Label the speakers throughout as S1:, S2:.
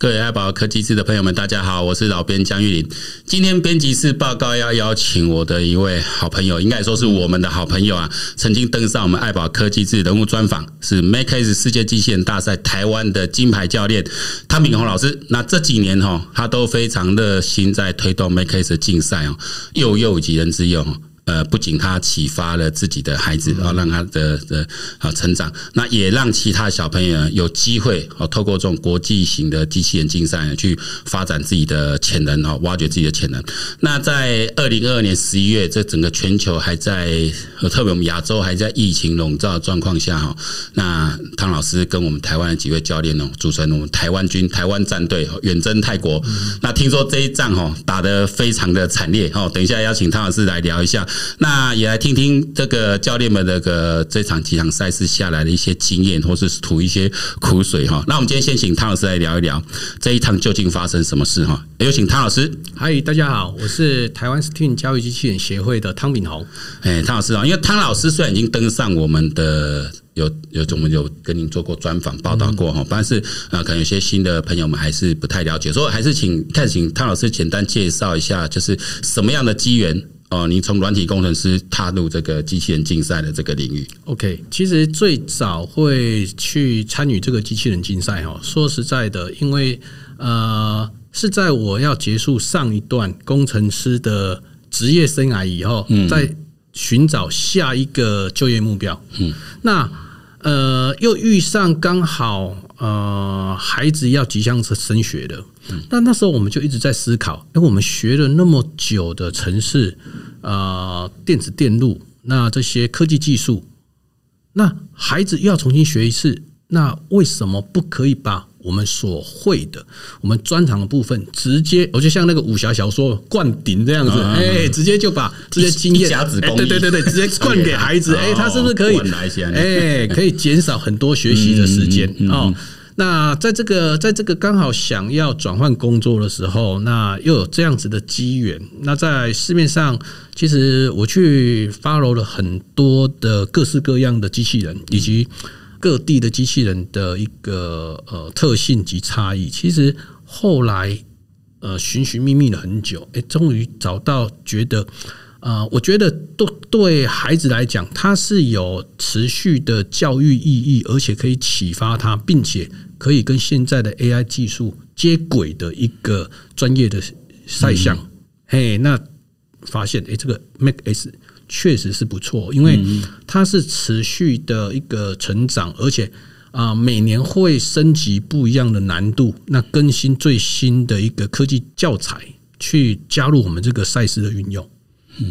S1: 各位爱宝科技志的朋友们，大家好，我是老编江玉林。今天编辑室报告要邀请我的一位好朋友，应该说是我们的好朋友啊，曾经登上我们爱宝科技志人物专访，是 make ace 世界机器人大赛台湾的金牌教练汤炳宏老师。那这几年哈，他都非常热心在推动 MakeX 的竞赛哦，又又及人之用。呃，不仅他启发了自己的孩子，然后让他的的啊成长，那也让其他小朋友有机会哦，透过这种国际型的机器人竞赛去发展自己的潜能哦，挖掘自己的潜能。那在二零二二年十一月，这整个全球还在，特别我们亚洲还在疫情笼罩的状况下哈，那汤老师跟我们台湾的几位教练哦，组成我们台湾军台湾战队远征泰国。那听说这一仗哦，打得非常的惨烈哦，等一下邀请汤老师来聊一下。那也来听听这个教练们这个这场几场赛事下来的一些经验，或是吐一些苦水哈。那我们今天先请汤老师来聊一聊这一趟究竟发生什么事哈。有请汤老师。
S2: 嗨，大家好，我是台湾 STEAM 教育机器人协会的汤炳宏。
S1: 哎，汤老师啊，因为汤老师虽然已经登上我们的有有我们有跟您做过专访报道过哈，但是啊，可能有些新的朋友们还是不太了解，所以还是请看请汤老师简单介绍一下，就是什么样的机缘。哦，您从软体工程师踏入这个机器人竞赛的这个领域。
S2: OK，其实最早会去参与这个机器人竞赛哦，说实在的，因为呃是在我要结束上一段工程师的职业生涯以后，嗯在寻找下一个就业目标。嗯，那呃又遇上刚好呃孩子要即将升升学的。那那时候我们就一直在思考，哎，我们学了那么久的城市，啊，电子电路，那这些科技技术，那孩子又要重新学一次，那为什么不可以把我们所会的、我们专长的部分，直接，我就像那个武侠小说灌顶这样子，哎，直接就把这些经验，对对对对，直接 灌给孩子，哎，他是不是可以？哎，可以减少很多学习的时间哦。那在这个在这个刚好想要转换工作的时候，那又有这样子的机缘。那在市面上，其实我去 follow 了很多的各式各样的机器人，以及各地的机器人的一个呃特性及差异。其实后来呃寻寻觅觅了很久，诶，终于找到觉得。啊，我觉得对对孩子来讲，它是有持续的教育意义，而且可以启发他，并且可以跟现在的 AI 技术接轨的一个专业的赛项。嘿，那发现诶，这个 Mac S 确实是不错，因为它是持续的一个成长，而且啊，每年会升级不一样的难度，那更新最新的一个科技教材，去加入我们这个赛事的运用。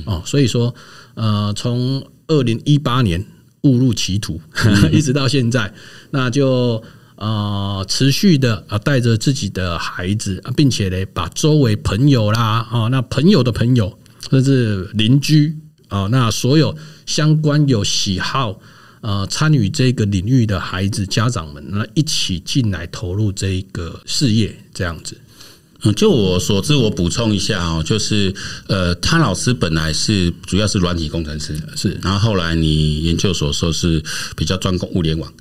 S2: 哦，所以说，呃，从二零一八年误入歧途，一直到现在，那就呃持续的啊带着自己的孩子，并且呢把周围朋友啦，啊，那朋友的朋友，甚至邻居啊，那所有相关有喜好呃参与这个领域的孩子家长们，那一起进来投入这一个事业，这样子。
S1: 嗯，就我所知，我补充一下哦，就是呃，汤老师本来是主要是软体工程师，是，然后后来你研究所说是比较专攻物联网，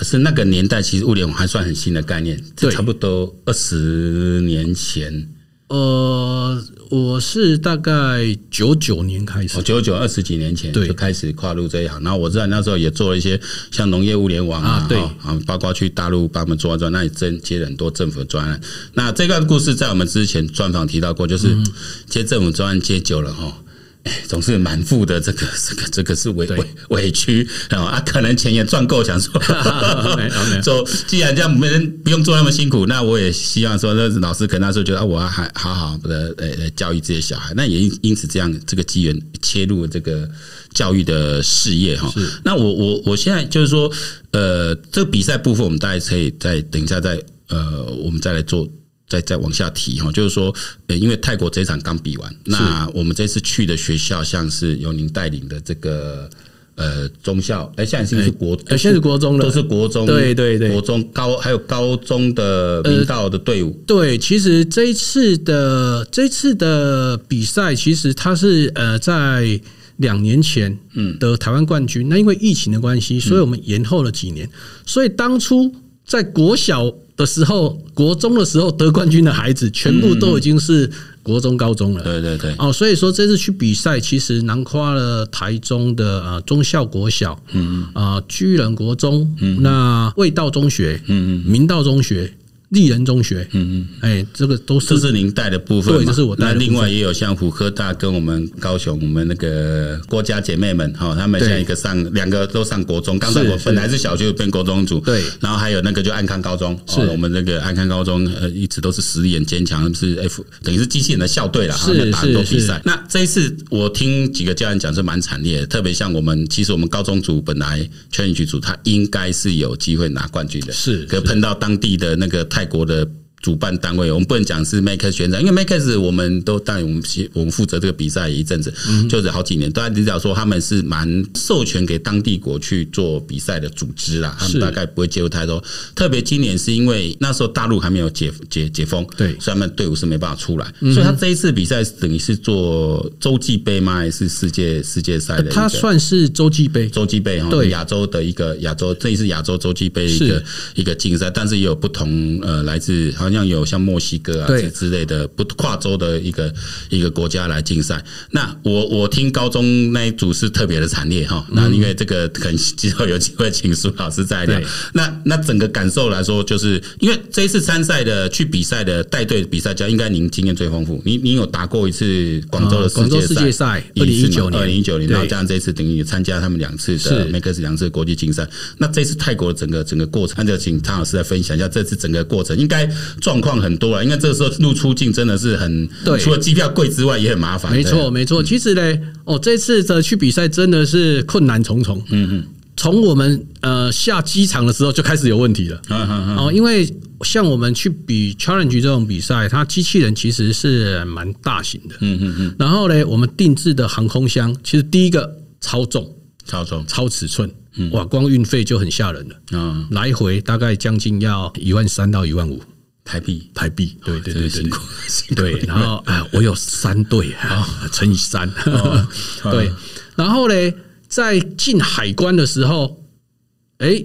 S1: 可是那个年代其实物联网还算很新的概念，这，差不多二十年前。
S2: 呃，我是大概九九年开始，
S1: 九九二十几年前就开始跨入这一行。然后我知道那时候也做了一些像农业物联网啊，对啊，包括去大陆帮我们做专，那也真接了很多政府的专案。那这个故事在我们之前专访提到过，就是接政府专案接久了哈。总是满腹的这个这个这个是委委委屈啊，可能钱也赚够，想说 说，既然这样没人不用做那么辛苦，那我也希望说，那老师可能那时候觉得我要还好好的呃教育这些小孩，那也因因此这样这个机缘切入这个教育的事业哈。那我我我现在就是说，呃，这个比赛部分我们大家可以再等一下再呃，我们再来做。再再往下提哈，就是说，呃，因为泰国这一场刚比完，那我们这次去的学校，像是由您带领的这个呃中校，哎，现在是是国，
S2: 现在是国中了，
S1: 都是国中，
S2: 对对对，
S1: 国中高还有高中的明道的队伍。
S2: 对，其实这一次的这一次的比赛，其实它是呃在两年前嗯的台湾冠军，那因为疫情的关系，所以我们延后了几年，所以当初在国小。的时候，国中的时候得冠军的孩子，全部都已经是国中、高中了。
S1: 对对对。
S2: 哦，所以说这次去比赛，其实囊括了台中的呃中校国小，嗯嗯，啊居仁国中，嗯，那味道中学，嗯嗯，明道中学。立人中学，嗯嗯，哎，这个都是
S1: 这是您带的部分，
S2: 对，这是我带的。
S1: 那另外也有像虎科大跟我们高雄我们那个郭家姐妹们哈，他们现在一个上两个都上国中，刚上我，本来是小学变国中组，对。然后还有那个就安康高中，是。我们那个安康高中呃一直都是实力很坚强，是 F 等于是机器人的校队了，是打很多比赛。那这一次我听几个教练讲是蛮惨烈的，特别像我们其实我们高中组本来 challenge 组他应该是有机会拿冠军的，是，可碰到当地的那个泰国的。主办单位，我们不能讲是 Makex 学长，因为 Makex 我们都当然我们我们负责这个比赛一阵子，就是好几年。大家知道说他们是蛮授权给当地国去做比赛的组织啦，他们大概不会介入太多。特别今年是因为那时候大陆还没有解解解封，对，所以他们队伍是没办法出来。所以他这一次比赛等于是做洲际杯吗？还是世界世界赛的？
S2: 他算是洲际杯，
S1: 洲际杯哈，对，亚洲的一个亚洲，这一次亚洲洲际杯一个一个竞赛，但是也有不同呃来自。像有像墨西哥啊之类的不跨州的一个一个国家来竞赛。那我我听高中那一组是特别的惨烈哈。那因为这个可能之后有机会请苏老师再聊。那那整个感受来说，就是因为这一次参赛的去比赛的带队比赛家，应该您经验最丰富。您您有打过一次广州的世界赛？
S2: 世界赛二零一九年，
S1: 二零一九年，然后加上这一次等于参加他们两次的 Makex 两次国际竞赛。那这次泰国整个整个过程，那就请汤老师来分享一下这次整个过程应该。状况很多了，因为这个时候入出境真的是很，对，除了机票贵之外也很麻烦。
S2: 没错，没错。其实呢，哦，这次的去比赛真的是困难重重。嗯嗯，从我们呃下机场的时候就开始有问题了。哦，因为像我们去比 Challenge 这种比赛，它机器人其实是蛮大型的。嗯嗯嗯。然后呢，我们定制的航空箱其实第一个超重，超重，超尺寸。哇，光运费就很吓人了。嗯，来回大概将近要一万三到一万五。
S1: 台币，
S2: 台币，对对对对，对，然后啊，我有三对啊，乘以三，对，然后呢，在进海关的时候，哎，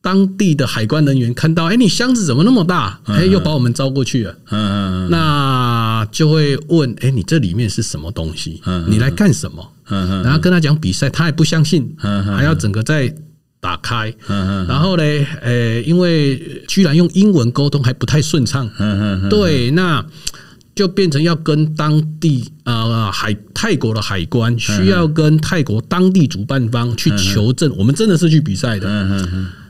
S2: 当地的海关人员看到，哎，你箱子怎么那么大？哎，又把我们招过去了，嗯嗯，那就会问，哎，你这里面是什么东西？你来干什么？然后跟他讲比赛，他也不相信，还要整个在。打开，然后呢，呃，因为居然用英文沟通还不太顺畅，对，那就变成要跟当地呃海泰国的海关需要跟泰国当地主办方去求证，我们真的是去比赛的，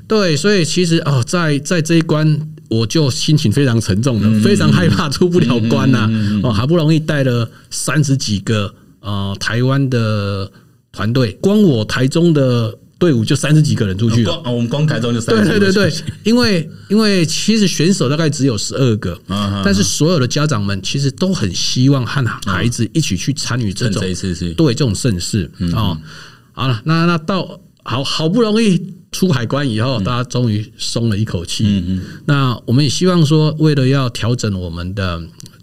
S2: 对，所以其实哦，在在这一关，我就心情非常沉重的，非常害怕出不了关呐，哦，好不容易带了三十几个呃台湾的团队，光我台中的。队伍就三十几个人出去了，啊
S1: 我们光台中就三十几个。
S2: 对对对对，因为因为其实选手大概只有十二个，但是所有的家长们其实都很希望和孩子一起去参与这种对这种盛事啊。好了，那那到好好不容易出海关以后，大家终于松了一口气。嗯嗯，那我们也希望说，为了要调整我们的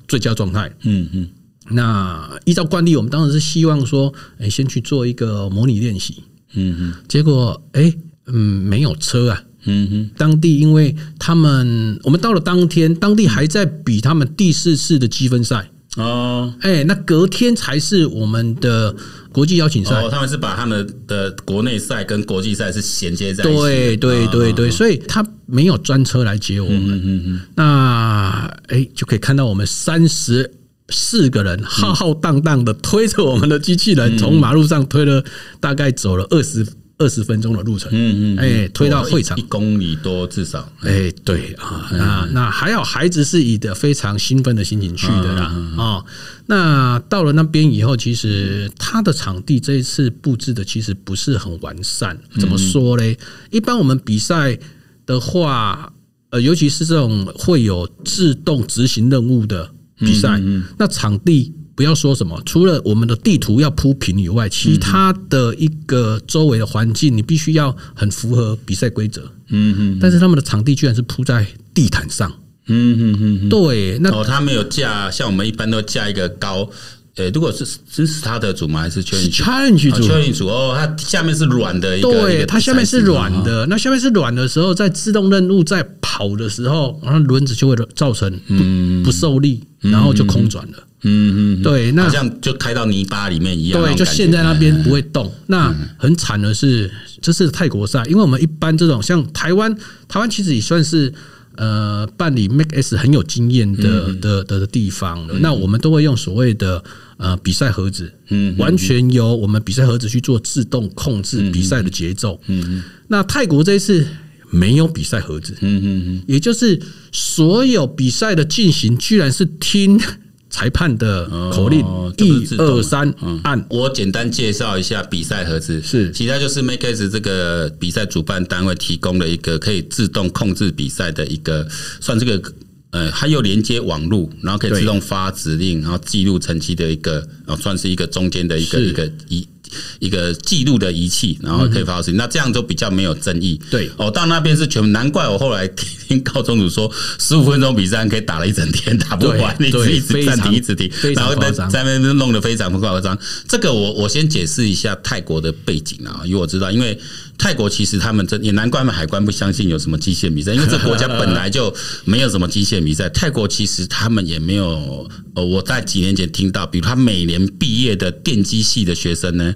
S2: 最佳状态，嗯嗯，那依照惯例，我们当然是希望说，哎，先去做一个模拟练习。嗯哼，结果哎、欸，嗯，没有车啊。嗯哼，当地因为他们，我们到了当天，当地还在比他们第四次的积分赛哦。哎、欸，那隔天才是我们的国际邀请赛。
S1: 哦，他们是把他们的国内赛跟国际赛是衔接在一起。
S2: 对对对对，所以他没有专车来接我们。嗯嗯，那哎、欸，就可以看到我们三十四个人浩浩荡荡的推着我们的机器人，从马路上推了大概走了二十二十分钟的路程。嗯嗯，哎，推到会场
S1: 一公里多至少。
S2: 哎，对啊，那那还好，孩子是以的非常兴奋的心情去的啦。啊，那到了那边以后，其实他的场地这一次布置的其实不是很完善。怎么说嘞？一般我们比赛的话，呃，尤其是这种会有自动执行任务的。比赛，那场地不要说什么，除了我们的地图要铺平以外，其他的一个周围的环境，你必须要很符合比赛规则。嗯嗯。但是他们的场地居然是铺在地毯上。嗯嗯嗯。对，那
S1: 哦，他没有架，像我们一般都架一个高。呃，如果是支持他的组吗？还是 challenge
S2: challenge 组
S1: ？challenge 组哦，它下面是软的一个，
S2: 对，它下面是软的。那下面是软的时候，在自动任务在跑的时候，然后轮子就会造成不不受力，然后就空转了。嗯嗯，对，那
S1: 好像就开到泥巴里面一样。
S2: 对，就陷在那边不会动。那很惨的是，这是泰国赛，因为我们一般这种像台湾，台湾其实也算是。呃，办理 Make S 很有经验的的的的地方了。那我们都会用所谓的呃比赛盒子，嗯，完全由我们比赛盒子去做自动控制比赛的节奏。嗯，那泰国这一次没有比赛盒子，嗯嗯嗯，也就是所有比赛的进行居然是听。裁判的口令，一二三，按。
S1: 我简单介绍一下比赛盒子，是，其他就是 Makes 这个比赛主办单位提供了一个可以自动控制比赛的一个，算这个呃，它又连接网络，然后可以自动发指令，然后记录成绩的一个，然后算是一个中间的一个一个一。一个记录的仪器，然后可以发出声音，那这样就比较没有争议。对，哦，到那边是全，难怪我后来听高中组说，十五分钟比赛可以打了一整天，打不完，一直一直暂停，一直停，然后在在那边弄得非常不夸张。这个我我先解释一下泰国的背景啊，因为我知道，因为。泰国其实他们这也难怪，他们海关不相信有什么机械比赛，因为这国家本来就没有什么机械比赛。泰国其实他们也没有，呃，我在几年前听到，比如他每年毕业的电机系的学生呢。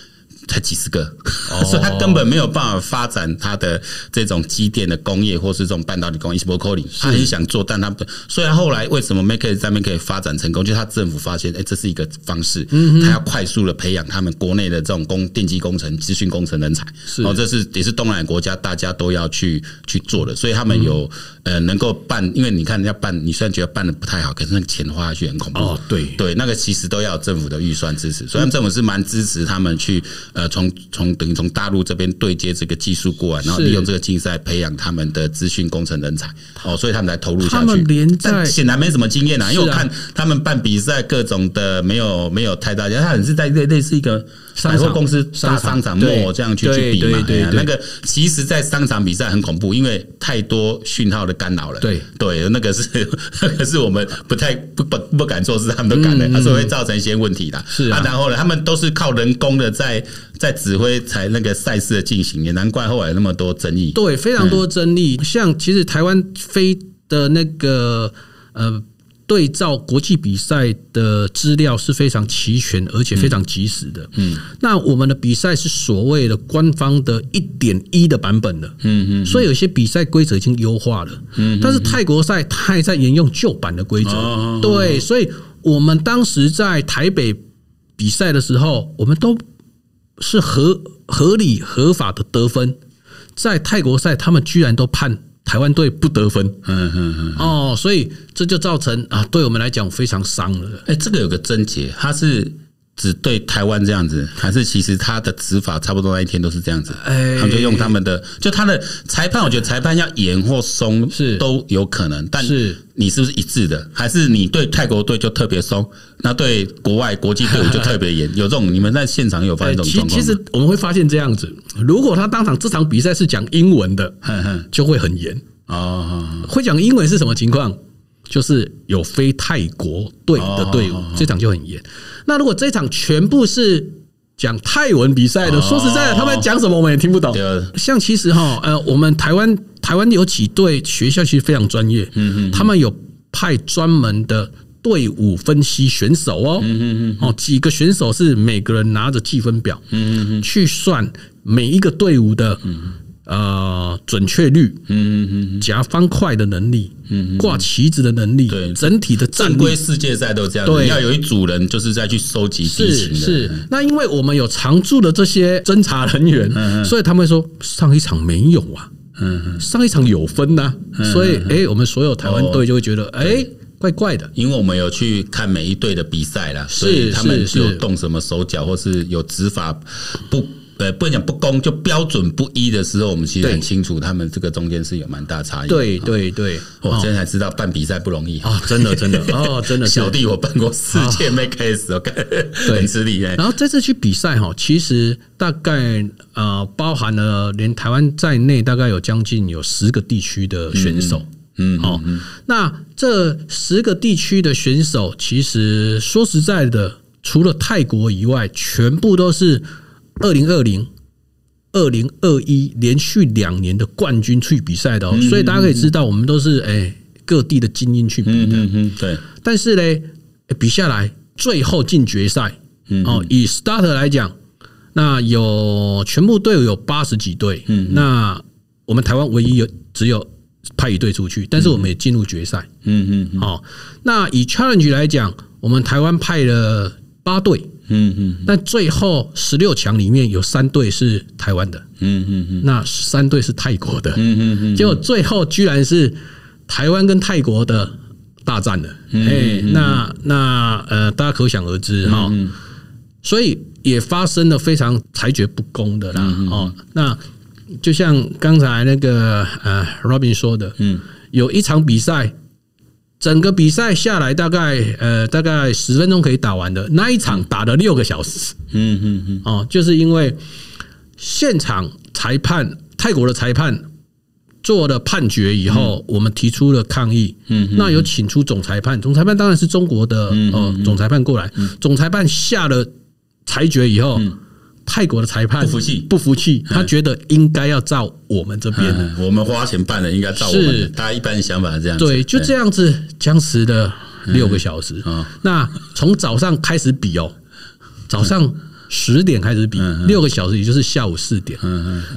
S1: 才几十个，所以他根本没有办法发展他的这种机电的工业，或是这种半导体工业。他很想做，但他不。所以他后来为什么 Make 在那边可以发展成功？就是他政府发现，哎，这是一个方式，他要快速的培养他们国内的这种工电机工程、资讯工程人才。哦，这是也是东南亚国家大家都要去去做的。所以他们有呃能够办，因为你看要办，你虽然觉得办的不太好，可是那个钱花下去很恐怖。哦，对对，那个其实都要政府的预算支持。所以政府是蛮支持他们去。呃，从从等于从大陆这边对接这个技术过来，然后利用这个竞赛培养他们的资讯工程人才，哦，所以他们才投入下去。他们连在显然没什么经验啊，因为我看他们办比赛各种的没有没有太大，他很是在类类似一个百货公司大商场末这样去去比嘛。对，那个其实，在商场比赛很恐怖，因为太多讯号的干扰了。对对，那个是 那个是我们不太不不不敢做事，他们都敢的，他说会造成一些问题的。是啊，然后呢，他们都是靠人工的在。在指挥才那个赛事的进行，也难怪后来那么多争议。对，非常多争议。像其实台湾飞的那个呃对照国际比赛的资料是非常齐全，而且非常及时的。嗯，那我们的比赛是所谓的官方的一点一的版本的。嗯嗯，所以有些比赛规则已经优化了。嗯，但是泰国赛它还在沿用旧版的规则。对，所以我们当时在台北比赛的时候，我们都。是合合理合法的得分，在泰国赛他们居然都判台湾队不得分，嗯嗯嗯，哦，所以这就造成啊，对我们来讲非常伤了。哎，这个有个症结，他是。只对台湾这样子，还是其实他的执法差不多那一天都是这样子？哎，他们就用他们的，就他的裁判，我觉得裁判要严或松是都有可能，但是你是不是一致的？还是你对泰国队就特别松，那对国外国际队伍就特别严？有这种你们在现场有发现这种状况？其实我们会发现这样子，如果他当场这场比赛是讲英文的，就会很严哦。会讲英文是什么情况？就是有非泰国队的队伍，这场就很严。那如果这场全部是讲泰文比赛的，说实在的，他们讲什么我们也听不懂。像其实哈，呃，我们台湾台湾有几队学校其实非常专业，嗯嗯，他们有派专门的队伍分析选手哦，嗯嗯哦，几个选手是每个人拿着计分表，嗯嗯去算每一个队伍的。呃，准确率，嗯嗯嗯，夹方块的能力，嗯，挂旗子的能力，对，整体的正规世界赛都这样，对，要有一组人就是在去收集地形的。是，那因为我们有常驻的这些侦查人员，所以他们说上一场没有啊，嗯，上一场有分呐，所以哎，我们所有台湾队就会觉得哎，怪怪的，因为我们有去看每一队的比赛啦，所以他们有动什么手脚，或是有执法不。对，不能讲不公，就标准不一的时候，我们其实很清楚，他们这个中间是有蛮大差异。对对对，我现在才知道办比赛不容易啊！真的真的哦，真的，小弟我办过世界 Make S，对，很吃力。然后这次去比赛哈，其实大概呃包含了连台湾在内，大概有将近有十个地区的选手。嗯，好，那这十个地区的选手，其实说实在的。
S2: 除了泰国以外，全部都是二零二零、二零二一连续两年的冠军去比赛的哦。所以大家可以知道，我们都是哎各地的精英去比的。
S1: 嗯，对。
S2: 但是呢，比下来最后进决赛，哦，以 starter 来讲，那有全部队伍有八十几队，嗯，那我们台湾唯一有只有派一队出去，但是我们也进入决赛，嗯嗯，好，那以 challenge 来讲，我们台湾派了八队，嗯嗯，但最后十六强里面有三队是台湾的，嗯嗯嗯，那三队是泰国的，嗯嗯嗯，结果最后居然是台湾跟泰国的大战了，哎，那那呃，大家可想而知哈，所以也发生了非常裁决不公的啦，哦，那。就像刚才那个呃，Robin 说的，嗯，有一场比赛，整个比赛下来大概呃大概十分钟可以打完的那一场打了六个小时，嗯嗯嗯，哦，就是因为现场裁判泰国的裁判做了判决以后，我们提出了抗议，嗯，那有请出总裁判，总裁判当然是中国的哦，总裁判过来，总裁判下了裁决以后。泰国的裁判
S1: 不服气，
S2: 不服气，他觉得应该要照我们这边的，
S1: 我们花钱办的，应该照我们。是，大家一般想法是这样。
S2: 对，就这样子僵持了六个小时。那从早上开始比哦，早上十点开始比，六个小时，也就是下午四点。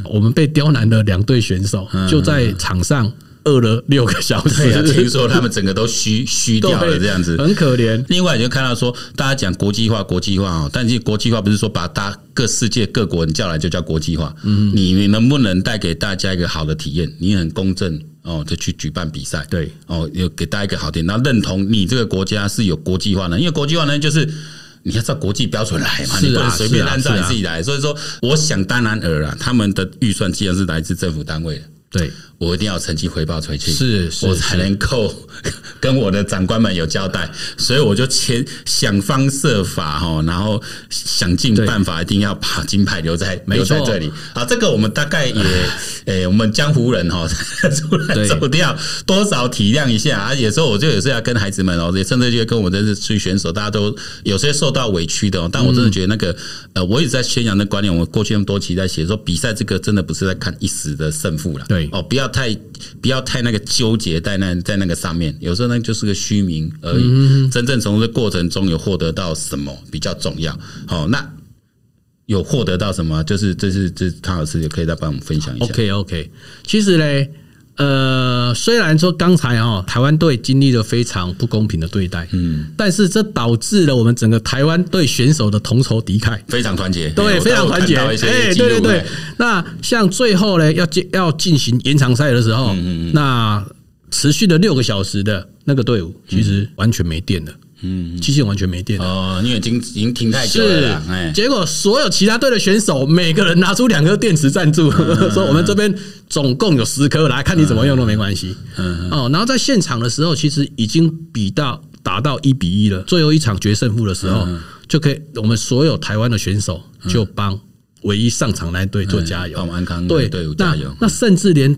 S2: 我们被刁难的两队选手就在场上。饿了六个小时，
S1: 听说他们整个都虚 虚掉了，这样子
S2: 很可怜。
S1: 另外，你就看到说，大家讲国际化，国际化哦，但是国际化不是说把大各世界各国人叫来就叫国际化。嗯，你你能不能带给大家一个好的体验？你很公正哦，就去举办比赛，对哦，有给大家一个好点，然后认同你这个国家是有国际化的，因为国际化呢，就是你要照国际标准来嘛，你不能随便按照你自己来。所以说，我想当然尔啊，他们的预算既然是来自政府单位的。对，我一定要成绩回报出去，是，我才能够跟我的长官们有交代，所以我就前想方设法哈，然后想尽办法，一定要把金牌留在留在这里。啊，这个我们大概也，诶，我们江湖人哈，出来走掉，多少体谅一下啊。有时候我就有时候要跟孩子们哦，也甚至就跟我们这些选手，大家都有些受到委屈的哦。但我真的觉得那个，呃，我一直在宣扬的观念，我过去那么多期在写说，比赛这个真的不是在看一时的胜负了，对。哦，不要太不要太那个纠结在那在那个上面，有时候那就是个虚名而已。真正从这过程中有获得到什么比较重要。好，那有获得到什么？就是这是这汤老师也可以再帮我们分享一下。
S2: OK OK，其实嘞。呃，虽然说刚才哦，台湾队经历了非常不公平的对待，嗯，但是这导致了我们整个台湾队选手的同仇敌忾，
S1: 非常团结，
S2: 对，非常团结。哎，对对对。那像最后呢，要进要进行延长赛的时候，那持续了六个小时的那个队伍，其实完全没电了。嗯，机器完全没电
S1: 哦，因为已经已经停太久了。哎，
S2: 结果所有其他队的选手每个人拿出两颗电池赞助，说我们这边总共有十颗，来看你怎么用都没关系。嗯哦，然后在现场的时候，其实已经比到打到一比一了。最后一场决胜负的时候，就可以我们所有台湾的选手就帮唯一上场那队做加油，
S1: 帮安康队队伍加油。
S2: 那甚至连。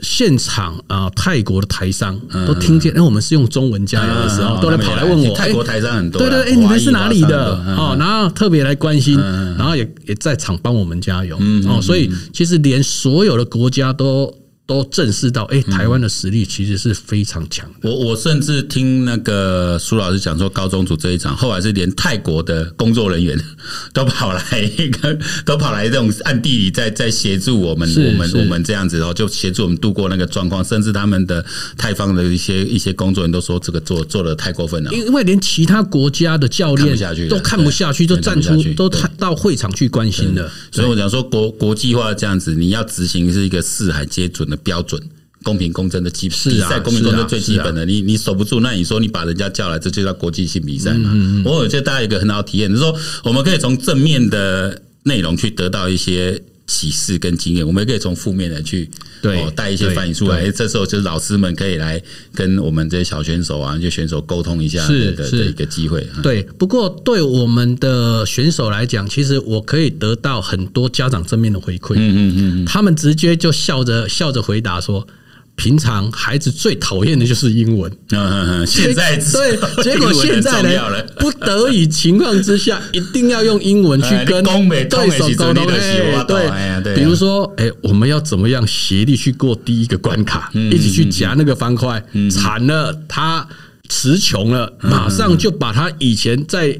S2: 现场啊，泰国的台商都听见，哎，我们是用中文加油的时候，都来跑来问我，
S1: 泰国台商很多，
S2: 对对，哎，你们是哪里的？哦，然后特别来关心，然后也也在场帮我们加油，哦，所以其实连所有的国家都。都正视到，哎，台湾的实力其实是非常强的。
S1: 我我甚至听那个苏老师讲说，高中组这一场，后来是连泰国的工作人员 都跑来，一个 都跑来这种暗地里在在协助我们，我们我们这样子，然后就协助我们度过那个状况。甚至他们的泰方的一些一些工作人员都说，这个做做的太过分了。
S2: 因为连其他国家的教练都看不下去，就站出都到会场去关心的。
S1: 所以我讲说，国国际化这样子，你要执行是一个四海皆准的。标准、公平、公正的基比赛，公平公正最基本的，你你守不住，那你说你把人家叫来，这就叫国际性比赛嘛？我觉得大家有一个很好的体验，就是说我们可以从正面的内容去得到一些启示跟经验，我们也可以从负面的去对带一些反应出来。这时候就是老师们可以来跟我们这些小选手啊，就选手沟通一下的的一个机会。
S2: 对，不过对我们的选手来讲，其实我可以得到很多家长正面的回馈。嗯嗯嗯，他们直接就笑着笑着回答说。平常孩子最讨厌的就是英文。
S1: 嗯嗯嗯，现在
S2: 对，结果现在呢，不得已情况之下，一定要用英文去跟对手沟通。哎，对，比如说，哎，我们要怎么样协力去过第一个关卡，一起去夹那个方块，惨了，他词穷了，马上就把他以前在。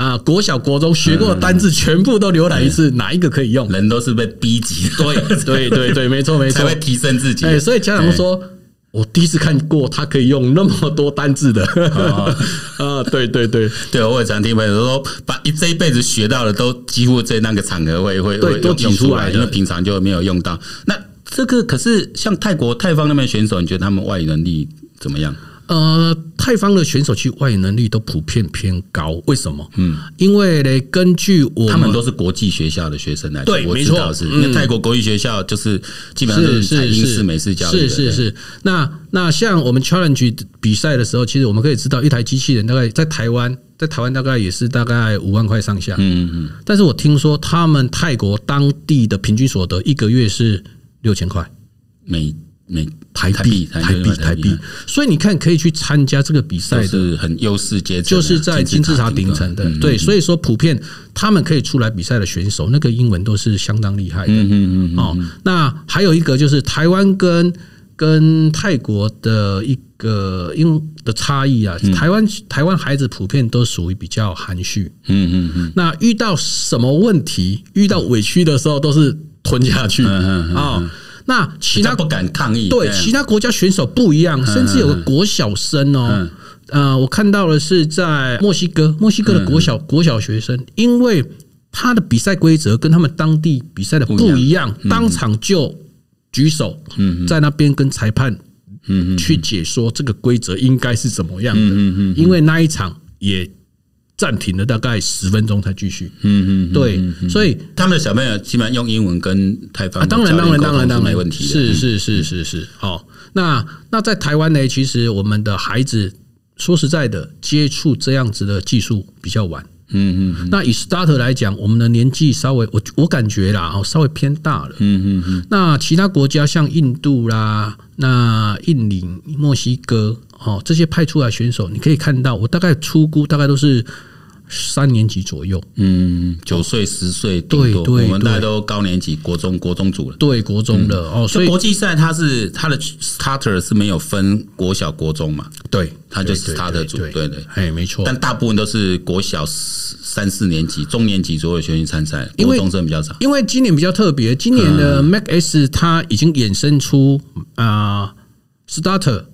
S2: 啊，国小、国中学过的单字全部都浏览一次，嗯、哪一个可以用？
S1: 人都是被逼急，
S2: 对对对对，没错没错，
S1: 才会提升自己。
S2: 哎，所以家长说，欸、我第一次看过他可以用那么多单字的。啊、哦，对对对
S1: 对，我也常听朋友说，把一这一辈子学到的都几乎在那个场合会会会都挤出来，因为平常就没有用到。那这个可是像泰国泰方那边选手，你觉得他们外语能力怎么样？
S2: 呃，泰方的选手其实外语能力都普遍偏高，为什么？嗯，因为呢，根据我们
S1: 他们都是国际学校的学生来，
S2: 对，没错，
S1: 是因为泰国国际学校就是基本上是是英式美式教育，
S2: 是是是。那那像我们 challenge 比赛的时候，其实我们可以知道，一台机器人大概在台湾，在台湾大概也是大概五万块上下，嗯嗯。但是我听说他们泰国当地的平均所得一个月是六千块
S1: 每。美
S2: 台币台币台币，所以你看可以去参加这个比赛的，
S1: 是很优势阶层，
S2: 就是在金字塔顶层的。对，所以说普遍他们可以出来比赛的选手，那个英文都是相当厉害的。嗯嗯嗯。哦，那还有一个就是台湾跟跟泰国的一个英的差异啊，台湾台湾孩子普遍都属于比较含蓄。嗯嗯嗯。那遇到什么问题，遇到委屈的时候，都是吞下去。嗯嗯那其他
S1: 不敢抗议，
S2: 对其他国家选手不一样，甚至有个国小生哦，呃，我看到的是在墨西哥，墨西哥的国小国小学生，因为他的比赛规则跟他们当地比赛的不一样，当场就举手，在那边跟裁判，去解说这个规则应该是怎么样的，因为那一场也。暂停了大概十分钟才继续。嗯嗯，对，所以
S1: 他们的小朋友基本上用英文跟泰方，
S2: 当然当然当然当然
S1: 没问题。
S2: 是是是是是。好，那那在台湾呢？其实我们的孩子说实在的，接触这样子的技术比较晚。嗯嗯。那以 starter 来讲，我们的年纪稍微我我感觉啦，哦，稍微偏大了。嗯嗯嗯。那其他国家像印度啦，那印尼、墨西哥哦，这些派出来选手，你可以看到，我大概初估大概都是。三年级左右，
S1: 嗯，九岁十岁，对对，我们大家都高年级，国中国中组了，
S2: 对国中的哦，所以
S1: 国际赛它是它的 starter 是没有分国小国中嘛，
S2: 对，
S1: 它就是 starter 组，对对，
S2: 哎，没错，
S1: 但大部分都是国小三四年级、中年级左右学生参赛，国中生比较少，
S2: 因为今年比较特别，今年的 Mac S 它已经衍生出啊 starter。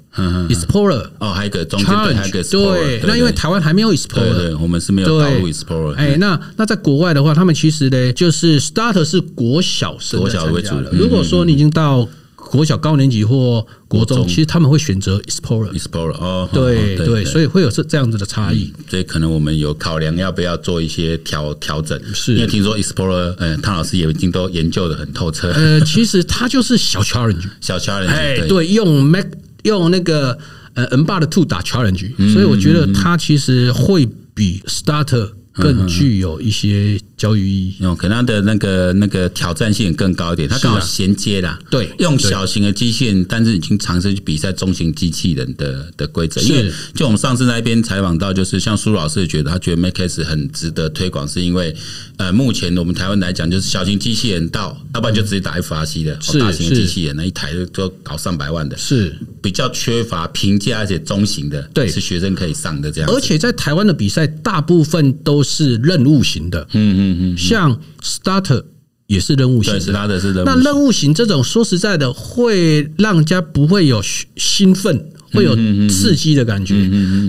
S2: Explorer
S1: 哦，还有一个中间还有一个
S2: 对，那因为台湾还没有 Explorer，
S1: 对，我们是没有导入 Explorer。
S2: 哎，那那在国外的话，他们其实呢，就是 Starter 是国小生
S1: 国小为主的。
S2: 如果说你已经到国小高年级或国中，其实他们会选择 Explorer。
S1: Explorer 哦，
S2: 对对，所以会有这这样子的差异。
S1: 所以可能我们有考量要不要做一些调调整，是因为听说 Explorer，嗯，汤老师也已经都研究的很透彻。
S2: 呃，其实它就是小 Challenge，
S1: 小 Challenge，
S2: 哎，对，用 Mac。用那个呃 N 八的 Two 打 Challenge，所以我觉得他其实会比 Starter。更具有一些教育意义，
S1: 可能它的那个那个挑战性更高一点，它刚好衔接啦。
S2: 对，
S1: 用小型的机器人，但是已经尝试去比赛中型机器人的的规则。因为就我们上次那边采访到，就是像苏老师觉得，他觉得 Max 很值得推广，是因为呃，目前我们台湾来讲，就是小型机器人到，要不然就直接打 FRC 的，大型机器人那一台就都搞上百万的，
S2: 是。
S1: 比较缺乏平价而且中型的，对，是学生可以上的这样。
S2: 而且在台湾的比赛，大部分都是任务型的，嗯嗯嗯，像 starter 也是任务型
S1: 的，是任务。
S2: 那任务型这种，说实在的，会让人家不会有兴奋。会有刺激的感觉，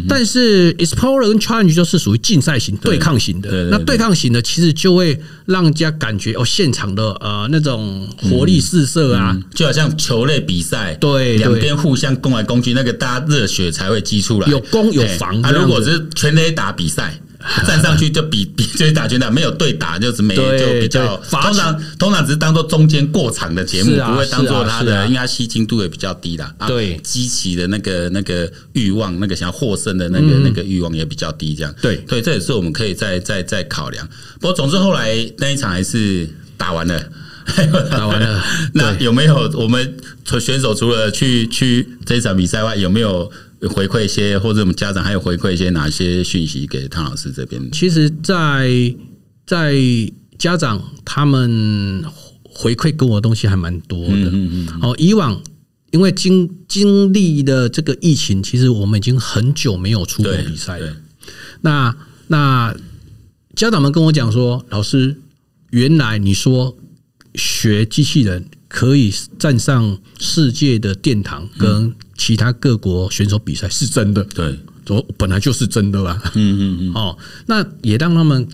S2: 但是 Explorer 跟 Challenge 就是属于竞赛型、对抗型的。那对抗型的其实就会让人家感觉哦，现场的呃那种活力四射啊，
S1: 就好像球类比赛，对，两边互相攻来攻去，那个大家热血才会激出来，
S2: 有攻有防。
S1: 他如果是全垒打比赛。站上去就比 比就是打拳打，没有对打就是没就比较通常通常只是当做中间过场的节目，不会当做他的，因为他吸睛度也比较低啦。对，激起的那个那个欲望，那个想要获胜的那个那个欲望也比较低，这样。对对，这也是我们可以再再再考量。不过总之后来那一场还是打完了。
S2: 打完了。
S1: 那有没有我们选手除了去去这一场比赛外，有没有回馈一些，或者我们家长还有回馈一些哪些讯息给汤老师这边？
S2: 其实在，在在家长他们回馈给我的东西还蛮多的。嗯嗯嗯。哦，以往因为经经历的这个疫情，其实我们已经很久没有出国比赛了。那那家长们跟我讲说，老师，原来你说学机器人可以站上世界的殿堂，跟其他各国选手比赛是真的。
S1: 对，
S2: 我本来就是真的啦。
S1: 嗯嗯嗯。
S2: 哦，那也让他们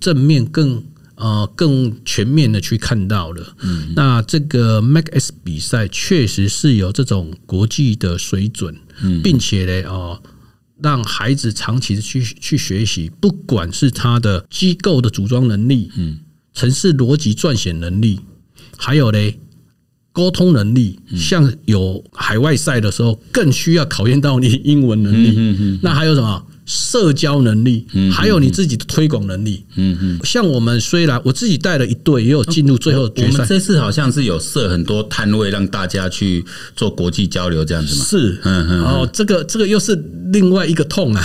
S2: 正面更呃更全面的去看到了。嗯。那这个 Mac S 比赛确实是有这种国际的水准，并且呢，哦。让孩子长期的去去学习，不管是他的机构的组装能力，嗯，城市逻辑撰写能力，还有嘞沟通能力，像有海外赛的时候，更需要考验到你英文能力。那还有什么？社交能力，还有你自己的推广能力。嗯嗯，像我们虽然我自己带了一队，也有进入最后决赛。我们
S1: 这次好像是有设很多摊位，让大家去做国际交流，这样子嘛？
S2: 是，嗯嗯。哦，这个这个又是另外一个痛啊。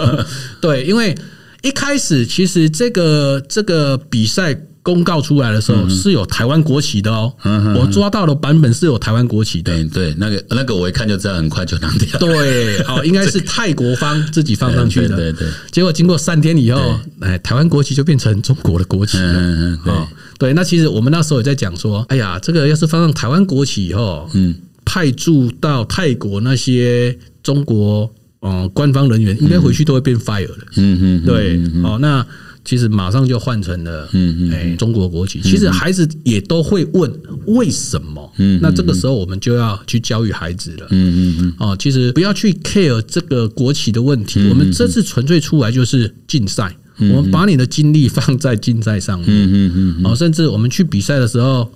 S2: 对，因为一开始其实这个这个比赛。公告出来的时候是有台湾国旗的哦，我抓到的版本是有台湾国旗的。
S1: 对对，那个那个我一看就知道很快就拿掉。
S2: 对，好，应该是泰国方 自己放上去的。
S1: 对对。
S2: 结果经过三天以后，哎，台湾国旗就变成中国的国旗了。嗯嗯嗯。对，那其实我们那时候也在讲说，哎呀，这个要是放上台湾国旗以后，嗯，派驻到泰国那些中国嗯官方人员，应该回去都会变 fire 了。嗯嗯。对，好，那。其实马上就换成了，嗯嗯，中国国旗。其实孩子也都会问为什么，嗯，那这个时候我们就要去教育孩子了，嗯嗯嗯。哦，其实不要去 care 这个国旗的问题，我们这次纯粹出来就是竞赛，我们把你的精力放在竞赛上面，嗯嗯嗯。哦，甚至我们去比赛的时候。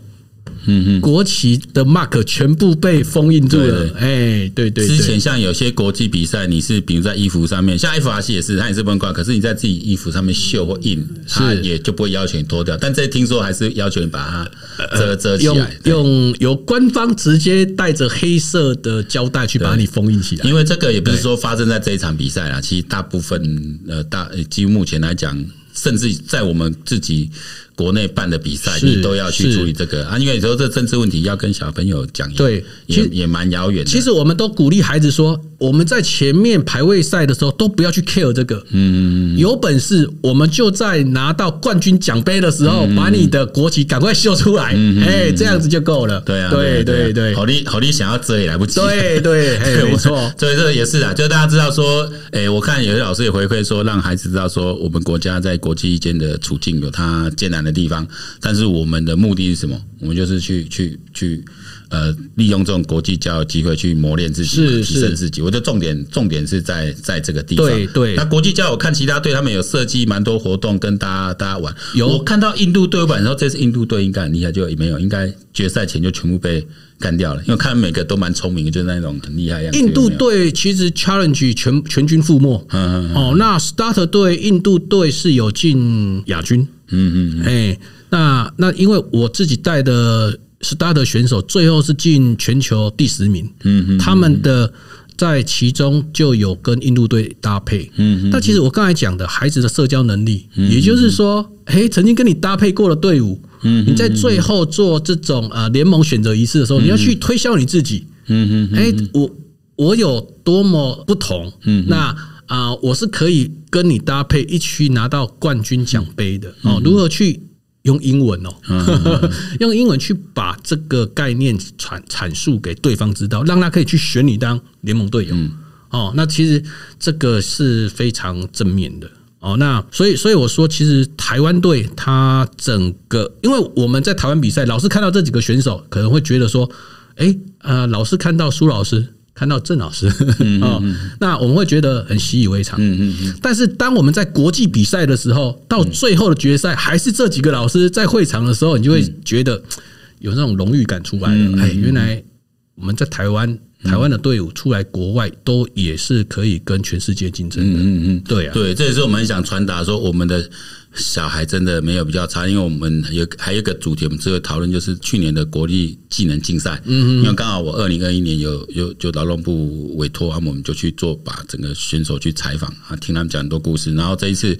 S2: 嗯嗯，国旗的 mark 全部被封印住了。哎，对对。
S1: 之前像有些国际比赛，你是比如在衣服上面，像 FRC 也是，它也是不能挂。可是你在自己衣服上面绣或印，它也就不会要求你脱掉。但这听说还是要求你把它遮遮起来，
S2: 用由官方直接带着黑色的胶带去把你封印起来。
S1: 因为这个也不是说发生在这一场比赛啊，其实大部分呃大，几乎目前来讲，甚至在我们自己。国内办的比赛，你都要去注意这个。啊，因为有时候这政治问题要跟小朋友讲，对，也也蛮遥远的。
S2: 其实我们都鼓励孩子说，我们在前面排位赛的时候都不要去 care 这个，嗯，有本事我们就在拿到冠军奖杯的时候，把你的国旗赶快秀出来，哎，这样子就够了。
S1: 对啊，
S2: 对对对，
S1: 好你好你想要遮也来不及。
S2: 对对，没错，
S1: 所以这个也是啊，就大家知道说，哎，我看有些老师也回馈说，让孩子知道说，我们国家在国际间的处境有它艰难的地方，但是我们的目的是什么？我们就是去去去，呃，利用这种国际交流机会去磨练自己，提升自己。我觉得重点重点是在在这个地方。对对。那国际交流，我看其他队他们有设计蛮多活动跟大家大家玩。有我看到印度队版，然后这次印度队应该很厉害，就没有应该决赛前就全部被干掉了。因为看每个都蛮聪明的，就是那种很厉害样子。印度队
S2: 其实 challenge 全全军覆没。嗯嗯。哦，那 starter 队印度队是有进亚军。嗯嗯，哎，那那因为我自己带的 starter 选手，最后是进全球第十名。嗯嗯，他们的在其中就有跟印度队搭配。嗯，但其实我刚才讲的孩子的社交能力，也就是说，哎，曾经跟你搭配过的队伍，嗯，你在最后做这种呃联盟选择仪式的时候，你要去推销你自己。嗯嗯，哎，我我有多么不同？嗯，那。啊，我是可以跟你搭配一起拿到冠军奖杯的哦。如何去用英文哦？用英文去把这个概念阐阐述给对方知道，让他可以去选你当联盟队友哦。那其实这个是非常正面的哦。那所以，所以我说，其实台湾队他整个，因为我们在台湾比赛，老师看到这几个选手，可能会觉得说，哎，呃，老师看到苏老师。看到郑老师 哦，那我们会觉得很习以为常。但是当我们在国际比赛的时候，到最后的决赛还是这几个老师在会场的时候，你就会觉得有那种荣誉感出来了。哎，原来我们在台湾台湾的队伍出来国外，都也是可以跟全世界竞争的。嗯
S1: 嗯嗯，
S2: 对啊，
S1: 对，这也是我们很想传达说我们的。小孩真的没有比较差，因为我们有还有一个主题，我们这个讨论就是去年的国立技能竞赛。嗯，因为刚好我二零二一年有有就劳动部委托，啊，我们就去做把整个选手去采访啊，听他们讲很多故事。然后这一次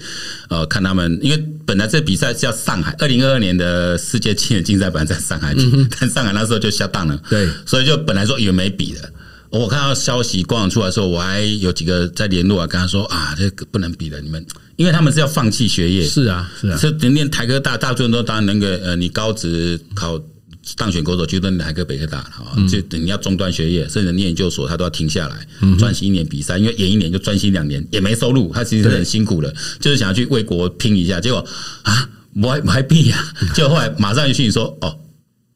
S1: 呃，看他们，因为本来这比赛是要上海，二零二二年的世界技能竞赛本来在上海，但上海那时候就下档了。对，所以就本来说以为没比了。我看到消息官网出来的时候，我还有几个在联络啊，跟他说啊，这个不能比了，你们。因为他们是要放弃学业，
S2: 是啊，是啊，
S1: 是念台科大，大部分都当那个呃，你高职考当选国手，就跟台科北科大啊，就等你要中断学业，甚至念研究所，他都要停下来专心一年比赛，因为演一年就专心两年，也没收入，他其实是很辛苦的，就是想要去为国拼一下。结果啊，我还我还比呀，结果后来马上就讯息说哦。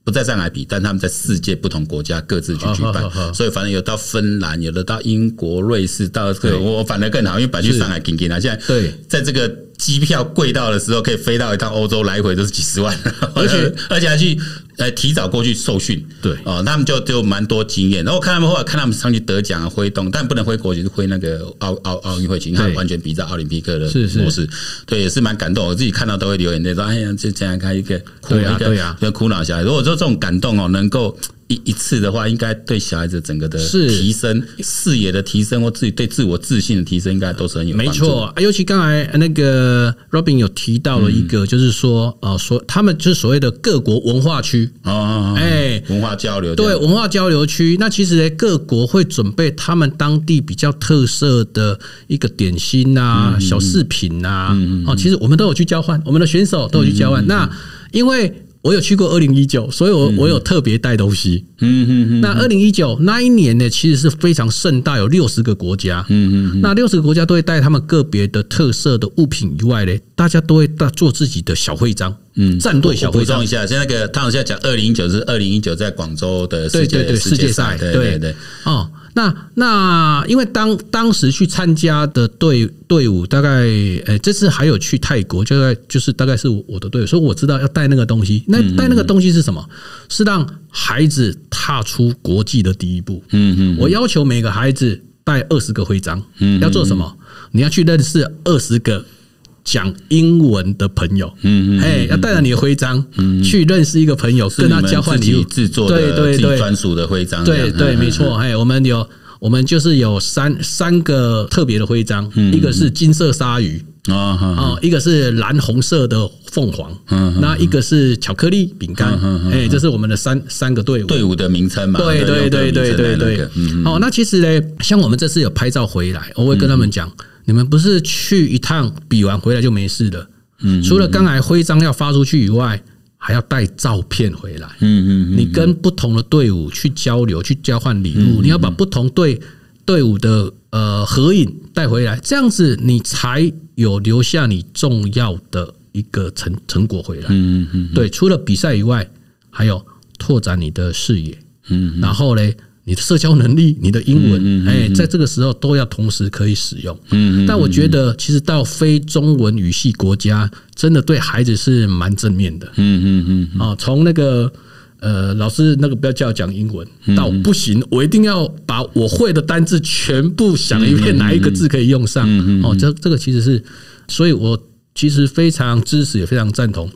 S1: 不在上海比，但他们在世界不同国家各自去举办，所以反正有到芬兰，有的到英国、瑞士，到这个我反而更好，因为本来去上海给给他，现在对。在这个机票贵到的时候，可以飞到一趟欧洲来回都是几十万，而且而且还去。呃，提早过去受训，对哦，他们就就蛮多经验。然后我看他们后来看他们上去得奖啊，挥动，但不能挥国旗，是挥那个奥奥奥运会旗，他完全比照奥林匹克的模式。对，也是蛮感动。我自己看到都会流眼泪，说：“哎呀，就这样看一个哭一个，就哭闹下来。”如果说这种感动哦，能够。一一次的话，应该对小孩子整个的提升、视野的提升，或自己对自我自信的提升，应该都是很有。没错，
S2: 尤其刚才那个 Robin 有提到了一个，就是说，呃，说他们就是所谓的各国文化区。
S1: 哦，哎，文化交流，
S2: 对，文化交流区。那其实呢，各国会准备他们当地比较特色的一个点心啊、小饰品啊，哦，其实我们都有去交换，我们的选手都有去交换。那因为我有去过二零一九，所以我我有特别带东西。嗯嗯嗯。那二零一九那一年呢，其实是非常盛大，有六十个国家。嗯嗯。那六十个国家都会带他们个别的特色的物品以外呢，大家都会带做自己的小徽章。嗯。战队小徽章。补充
S1: 一下，现在那个他好像讲二零一九是二零一九在广州的世界
S2: 对对对世界赛。对对对。哦。那那因为当当时去参加的队队伍大概，诶，这次还有去泰国，就在就是大概是我的队伍，所以我知道要带那个东西。那带那个东西是什么？是让孩子踏出国际的第一步。嗯嗯，我要求每个孩子带二十个徽章。嗯，要做什么？你要去认识二十个。讲英文的朋友，嗯嗯，哎，要带着你的徽章，去认识一个朋友，跟他交换礼物，
S1: 制作的，对对对，专属的徽章，
S2: 对对，没错，哎，我们有，我们就是有三三个特别的徽章，一个是金色鲨鱼，啊啊，一个是蓝红色的凤凰，嗯，那一个是巧克力饼干，哎，这是我们的三三个队伍。
S1: 队伍的名称嘛，
S2: 对对对对对对，哦，那其实呢，像我们这次有拍照回来，我会跟他们讲。你们不是去一趟比完回来就没事了，嗯，除了刚才徽章要发出去以外，还要带照片回来，嗯嗯，你跟不同的队伍去交流，去交换礼物，你要把不同队队伍的呃合影带回来，这样子你才有留下你重要的一个成成果回来，嗯嗯，对，除了比赛以外，还有拓展你的视野，嗯，然后嘞。你的社交能力，你的英文，哎，在这个时候都要同时可以使用。嗯，但我觉得其实到非中文语系国家，真的对孩子是蛮正面的。嗯嗯嗯。啊，从那个呃，老师那个不要叫我讲英文，到不行，我一定要把我会的单字全部想一遍，哪一个字可以用上。哦，这这个其实是，所以我其实非常支持，也非常赞同，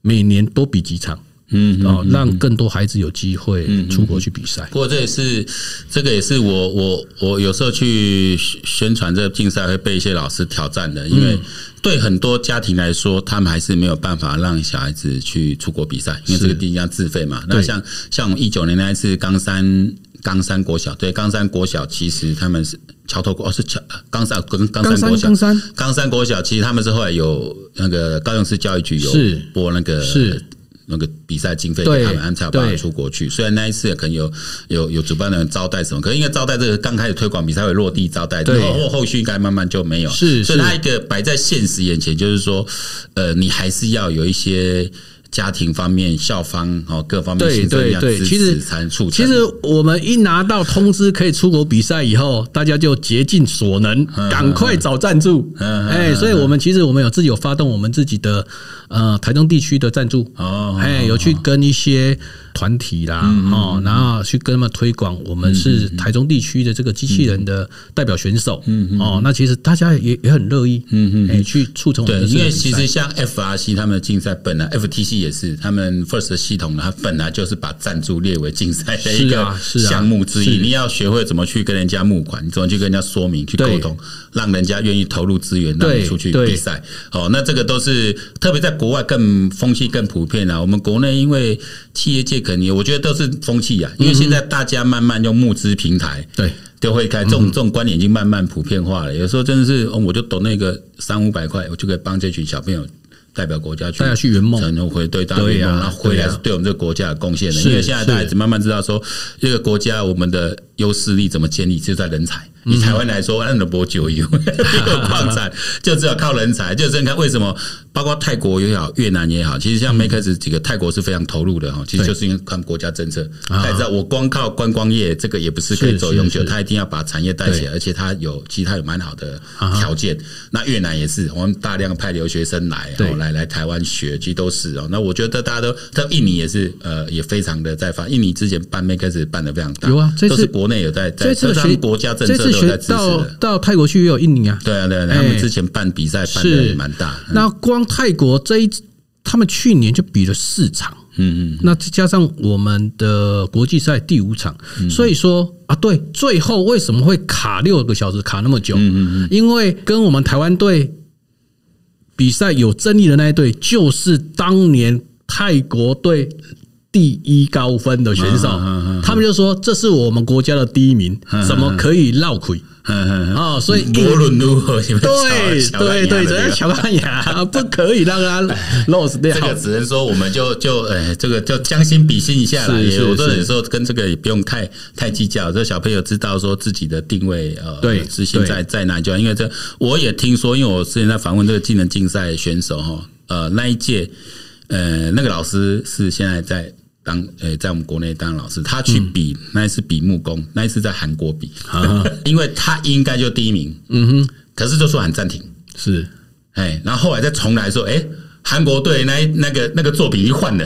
S2: 每年多比几场。嗯，哦，让更多孩子有机会出国去比赛。
S1: 不过这也是，这个也是我我我有时候去宣传这个竞赛会被一些老师挑战的，因为对很多家庭来说，他们还是没有办法让小孩子去出国比赛，因为这个第一要自费嘛。那像像我们一九年那一次冈山冈山国小，对冈山国小，其实他们是桥头国哦，是桥冈山跟冈山国小，冈山国小，其实他们是后来有那个高雄市教育局有播那个是。那个比赛经费给他们安排，办法出国去。虽然那一次可能有有有主办人招待什么，可是应该招待这个刚开始推广比赛会落地招待，然后后续应该慢慢就没有。是，所以他一个摆在现实眼前，就是说，呃，你还是要有一些。家庭方面、校方哦，各方面对对对，其实
S2: 其实我们一拿到通知可以出国比赛以后，大家就竭尽所能，赶快找赞助。哎，所以我们其实我们有自己有发动我们自己的呃台中地区的赞助。哦，哎，有去跟一些团体啦，哦，然后去跟他们推广，我们是台中地区的这个机器人的代表选手，嗯哦，那其实大家也也很乐意，嗯嗯，去促成我
S1: 因为其实像 FRC 他们的竞赛本来 FTC 也是他们 First 的系统，它本来就是把赞助列为竞赛的一个项目之一。你要学会怎么去跟人家募款，你怎么去跟人家说明、去沟通，让人家愿意投入资源，让你出去比赛。哦，那这个都是特别在国外更风气更普遍啊。我们国内因为企业界肯定，我觉得都是风气啊。因为现在大家慢慢用募资平台，对，都会开这种这种观念已经慢慢普遍化了。有时候真的是，我就懂那个三五百块，我就可以帮这群小朋友。代表国家去，大家去圆梦，可能会对大家圆梦，然后回来是对我们这个国家有贡献的。因为现在大家也慢慢知道说，这个国家我们的优势力怎么建立，就在人才。以台湾来说，那不就有矿产，就只有靠人才。就是你看为什么，包括泰国也好，越南也好，其实像 Maker 几个泰国是非常投入的哈。其实就是因为看国家政策，大家知道我光靠观光业这个也不是可以走永久，他一定要把产业带起来，而且他有其实他有蛮好的条件。那越南也是，我们大量派留学生来，来来台湾学，其实都是哦。那我觉得大家都，在印尼也是呃也非常的在发。印尼之前办 Maker 办的非常大，有啊，都是国内有在在，这次国家政策。
S2: 到到泰国去也有印尼啊，
S1: 对啊对啊，他们之前办比赛办的也蛮大。
S2: 那光泰国这一，他们去年就比了四场，嗯嗯，那加上我们的国际赛第五场，所以说啊，对，最后为什么会卡六个小时卡那么久？嗯嗯，因为跟我们台湾队比赛有争议的那一队，就是当年泰国队。第一高分的选手，他们就说这是我们国家的第一名，怎么可以绕亏？哦，所以无论如何，对对对，这样乔班牙 不可以让他 lose 掉。
S1: 这个只能说，我们就就哎，这个就将心比心一下啦。也有的时候跟这个也不用太太计较。这小朋友知道说自己的定位，呃，对，自信在在哪就。因为这我也听说，因为我之前在访问这个技能竞赛选手哈，呃，那一届呃那个老师是现在在。当诶，在我们国内当老师，他去比那一次比木工，那一次在韩国比，因为他应该就第一名，嗯哼，可是就说喊暂停，是，哎，然后后来再重来说，哎。韩国队那那个那个作品一换了，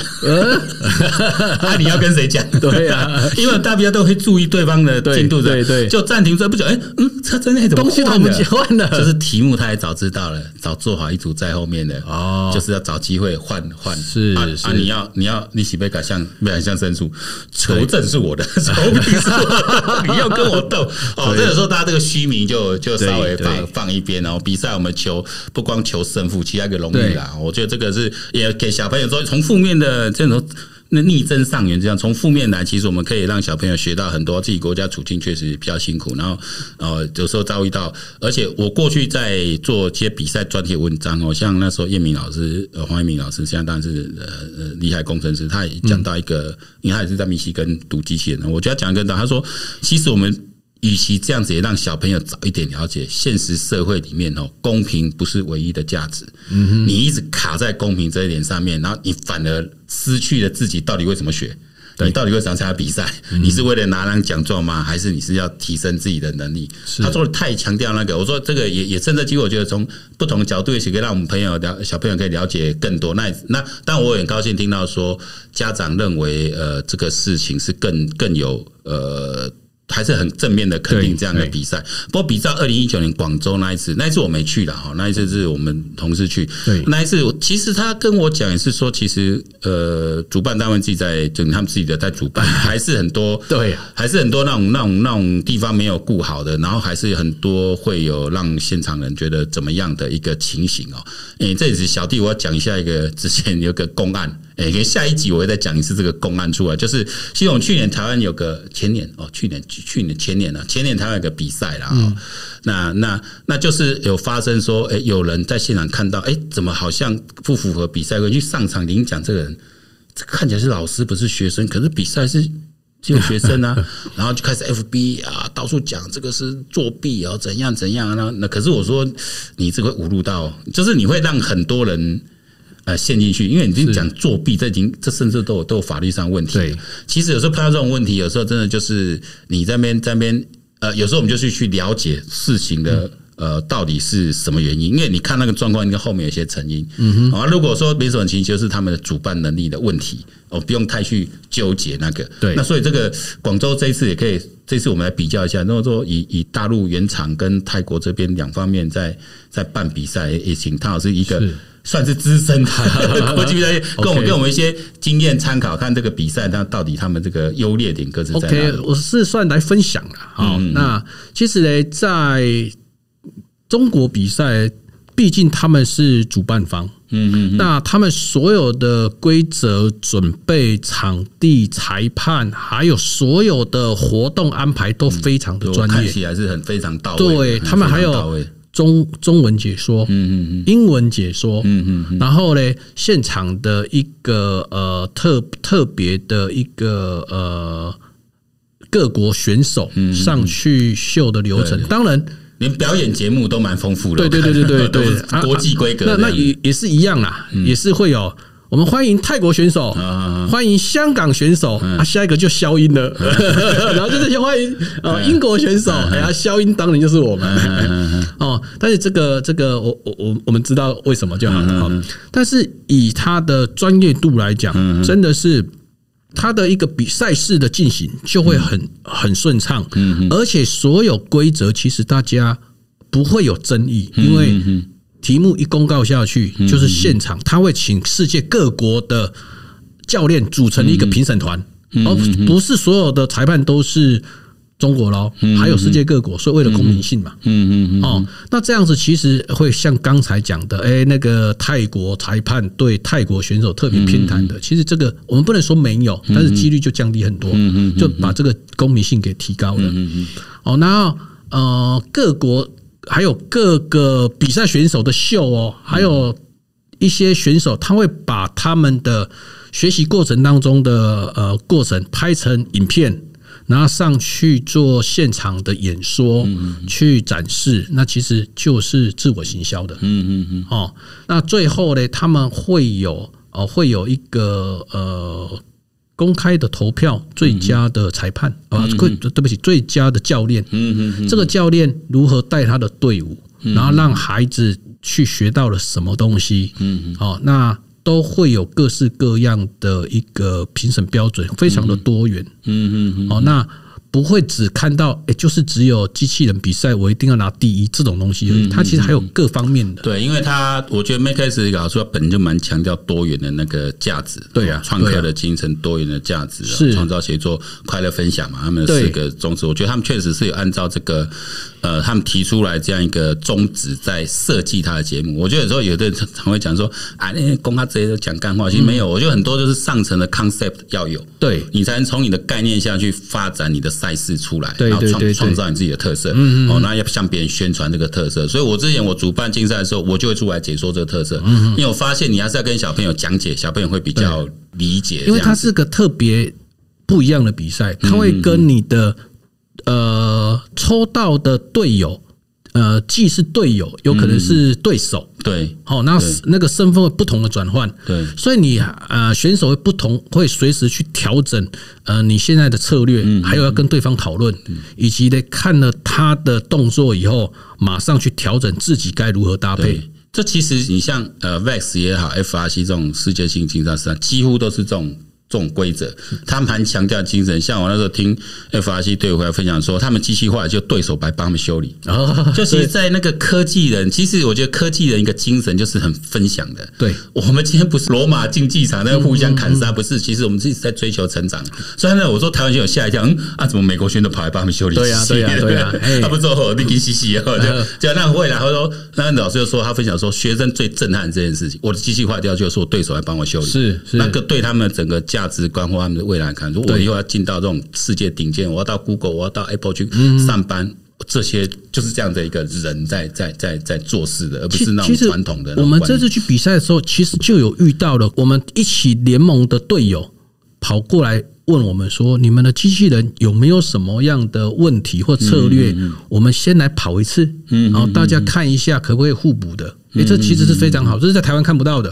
S1: 那 你要跟谁讲？对啊，因为大家都会注意对方的进度，对对，就暂停这不久，哎，嗯，这真的怎么换的？换了，就是题目他也早知道了，早做好一组在后面的哦，就是要找机会换换。是啊，你要你要你喜被改向不然向申诉，求证是我的，是我的，你要跟我斗。哦。这个时候大家这个虚名就就稍微放放一边，然后比赛我们求不光求胜负，其他一个荣誉啦，我觉得。这个是也给小朋友说，从负面的这种那逆增上缘，这样从负面来，其实我们可以让小朋友学到很多。自己国家处境确实比较辛苦，然后呃有时候遭遇到，而且我过去在做一些比赛专题文章哦，像那时候叶明老师呃黄叶明老师，现在当然是呃呃厉害工程师，他也讲到一个，因为他也是在密西根读机器人，我觉得讲一个道，他说其实我们。与其这样子，也让小朋友早一点了解现实社会里面哦，公平不是唯一的价值。嗯，你一直卡在公平这一点上面，然后你反而失去了自己到底为什么学？你到底为什么参加比赛？你是为了拿张奖状吗？还是你是要提升自己的能力？他说的太强调那个，我说这个也也趁这机会，我觉得从不同的角度，也可以让我们朋友了小朋友可以了解更多。那那，但我很高兴听到说家长认为呃这个事情是更更有呃。还是很正面的肯定这样的比赛。不过比照二零一九年广州那一次，那一次我没去了哈，那一次是我们同事去。对，那一次其实他跟我讲也是说，其实呃，主办单位自己在就他们自己的在主办，还是很多对，还是很多那种那种那种地方没有顾好的，然后还是很多会有让现场人觉得怎么样的一个情形哦。诶，这也是小弟我要讲一下一个之前有个公案。哎，给下一集我会再讲一次这个公案出来，就是系统去年台湾有个前年哦，去年去年前年啊，前年台湾有个比赛啦。嗯、那那那就是有发生说，哎，有人在现场看到，哎，怎么好像不符合比赛规矩？上场领奖这个人，这看起来是老师不是学生，可是比赛是只有学生啊，然后就开始 FB 啊，到处讲这个是作弊啊，怎样怎样啊？那那可是我说，你这个侮辱到，就是你会让很多人。呃，陷进去，因为你已经讲作弊，这已经这甚至都有都有法律上问题。对，其实有时候碰到这种问题，有时候真的就是你在那边在那边呃，有时候我们就是去了解事情的呃，到底是什么原因？因为你看那个状况，应该后面有些成因。嗯哼。啊，如果说没什么情，就是他们的主办能力的问题，哦，不用太去纠结那个。
S2: 对。
S1: 那所以这个广州这一次也可以，这次我们来比较一下。如果说以以大陆原厂跟泰国这边两方面在在办比赛，也请汤老师一个算是资深的。国际比赛，跟我们跟我们一些经验参考，看这个比赛它到底他们这个优劣点各自在哪。里。
S2: OK，我是算来分享的。好，那其实呢，在中国比赛，毕竟他们是主办方，嗯嗯，那他们所有的规则、准备、场地、裁判，还有所有的活动安排都非常的专业，
S1: 看起来是很非常到位。
S2: 对，他们还有中中文解说，嗯嗯嗯，英文解说，嗯嗯，然后呢，现场的一个呃特特别的一个呃各国选手上去秀的流程，当然。
S1: 连表演节目都蛮丰富的，
S2: 对对对对对 对，
S1: 国际规格。
S2: 那那也也是一样啦，也是会有。我们欢迎泰国选手，欢迎香港选手啊，下一个就消音了，然后就是欢迎啊英国选手，哎呀，消音当然就是我们。哦。但是这个这个我我我我们知道为什么就好了。但是以他的专业度来讲，真的是。他的一个比赛事的进行就会很很顺畅，而且所有规则其实大家不会有争议，因为题目一公告下去，就是现场他会请世界各国的教练组成一个评审团，而不是所有的裁判都是。中国喽，还有世界各国，所以为了公平性嘛，嗯嗯嗯，哦，那这样子其实会像刚才讲的，哎，那个泰国裁判对泰国选手特别偏袒的，其实这个我们不能说没有，但是几率就降低很多，就把这个公平性给提高了，嗯嗯，哦，然后呃，各国还有各个比赛选手的秀哦，还有一些选手他会把他们的学习过程当中的呃过程拍成影片。然后上去做现场的演说，去展示，那其实就是自我行销的。嗯嗯嗯。哦，那最后呢，他们会有哦，会有一个呃公开的投票，最佳的裁判啊，对对不起，最佳的教练。嗯嗯。这个教练如何带他的队伍，然后让孩子去学到了什么东西？嗯嗯。哦，那。都会有各式各样的一个评审标准，非常的多元。嗯嗯嗯。哦，那。不会只看到，哎，就是只有机器人比赛，我一定要拿第一这种东西而已。它其实还有各方面的。
S1: 对，因为它，我觉得个好处，它本身就蛮强调多元的那个价值。
S2: 对啊，
S1: 创客的精神，多元的价值，是创造协作、快乐分享嘛。他们四个宗旨，我觉得他们确实是有按照这个，呃，他们提出来这样一个宗旨在设计他的节目。我觉得有时候有的人常会讲说，啊，那些公他直接都讲干话，其实没有。我觉得很多都是上层的 concept 要有，对你才能从你的概念下去发展你的。赛事出来，然后创创造你自己的特色，哦，那要向别人宣传这个特色。所以我之前我主办竞赛的时候，我就会出来解说这个特色。因为我发现你还是要跟小朋友讲解，小朋友会比较理解。
S2: 因为它是个特别不一样的比赛，它会跟你的呃抽到的队友。呃，既是队友，有可能是对手，
S1: 嗯、对，
S2: 好，那那个身份会不同的转换，对，所以你呃选手会不同，会随时去调整呃你现在的策略，还有要跟对方讨论，以及呢看了他的动作以后，马上去调整自己该如何搭配。
S1: 这其实你像呃 VEX 也好，FRC 这种世界性竞赛上，几乎都是这种。这种规则，他们还强调精神。像我那时候听 FRC 队友回来分享说，他们机器坏就对手来帮他们修理。哦，就是在那个科技人，其实我觉得科技人一个精神就是很分享的。对，我们今天不是罗马竞技场那个互相砍杀，不是。其实我们自己在追求成长。所以呢，我说台湾选手吓一跳，嗯啊，怎么美国选手跑来帮他们修理？对呀，对呀，对呀。他不做后，你跟嘻嘻，就就那会然后说，那老师就说他分享说，学生最震撼这件事情，我的机器坏掉，就是我对手来帮我修理。是是，那个对他们整个价值观或他们的未来看，如果我以后要进到这种世界顶尖，我要到 Google，我要到 Apple 去上班，这些就是这样的一个人在在在在做事的，而不是那种传统的。
S2: 我们这次去比赛的时候，其实就有遇到了我们一起联盟的队友跑过来问我们说：“你们的机器人有没有什么样的问题或策略？我们先来跑一次，然后大家看一下可不可以互补的。”哎，这其实是非常好，这是在台湾看不到的。